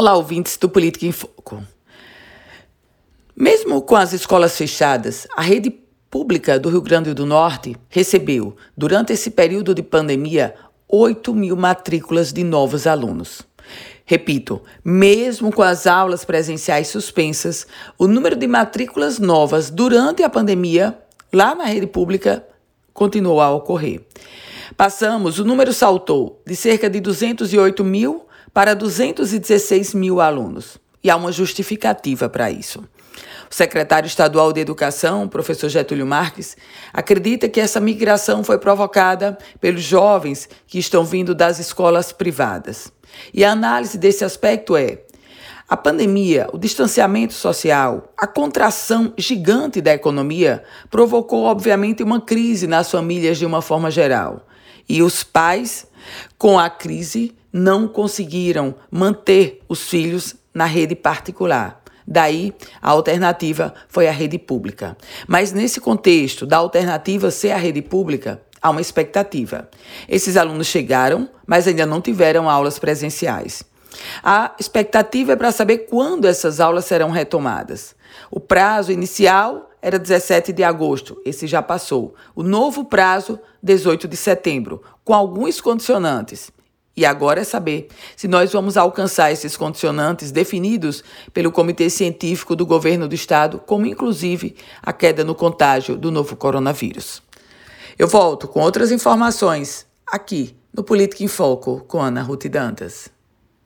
Olá, ouvintes do Política em Foco. Mesmo com as escolas fechadas, a rede pública do Rio Grande do Norte recebeu, durante esse período de pandemia, 8 mil matrículas de novos alunos. Repito, mesmo com as aulas presenciais suspensas, o número de matrículas novas durante a pandemia, lá na rede pública, continuou a ocorrer. Passamos, o número saltou de cerca de 208 mil para 216 mil alunos. E há uma justificativa para isso. O secretário estadual de Educação, professor Getúlio Marques, acredita que essa migração foi provocada pelos jovens que estão vindo das escolas privadas. E a análise desse aspecto é: a pandemia, o distanciamento social, a contração gigante da economia provocou, obviamente, uma crise nas famílias de uma forma geral. E os pais, com a crise, não conseguiram manter os filhos na rede particular. Daí, a alternativa foi a rede pública. Mas nesse contexto da alternativa ser a rede pública, há uma expectativa. Esses alunos chegaram, mas ainda não tiveram aulas presenciais. A expectativa é para saber quando essas aulas serão retomadas. O prazo inicial era 17 de agosto, esse já passou. O novo prazo, 18 de setembro, com alguns condicionantes. E agora é saber se nós vamos alcançar esses condicionantes definidos pelo Comitê Científico do Governo do Estado, como inclusive a queda no contágio do novo coronavírus. Eu volto com outras informações aqui no Política em Foco com Ana Ruth Dantas.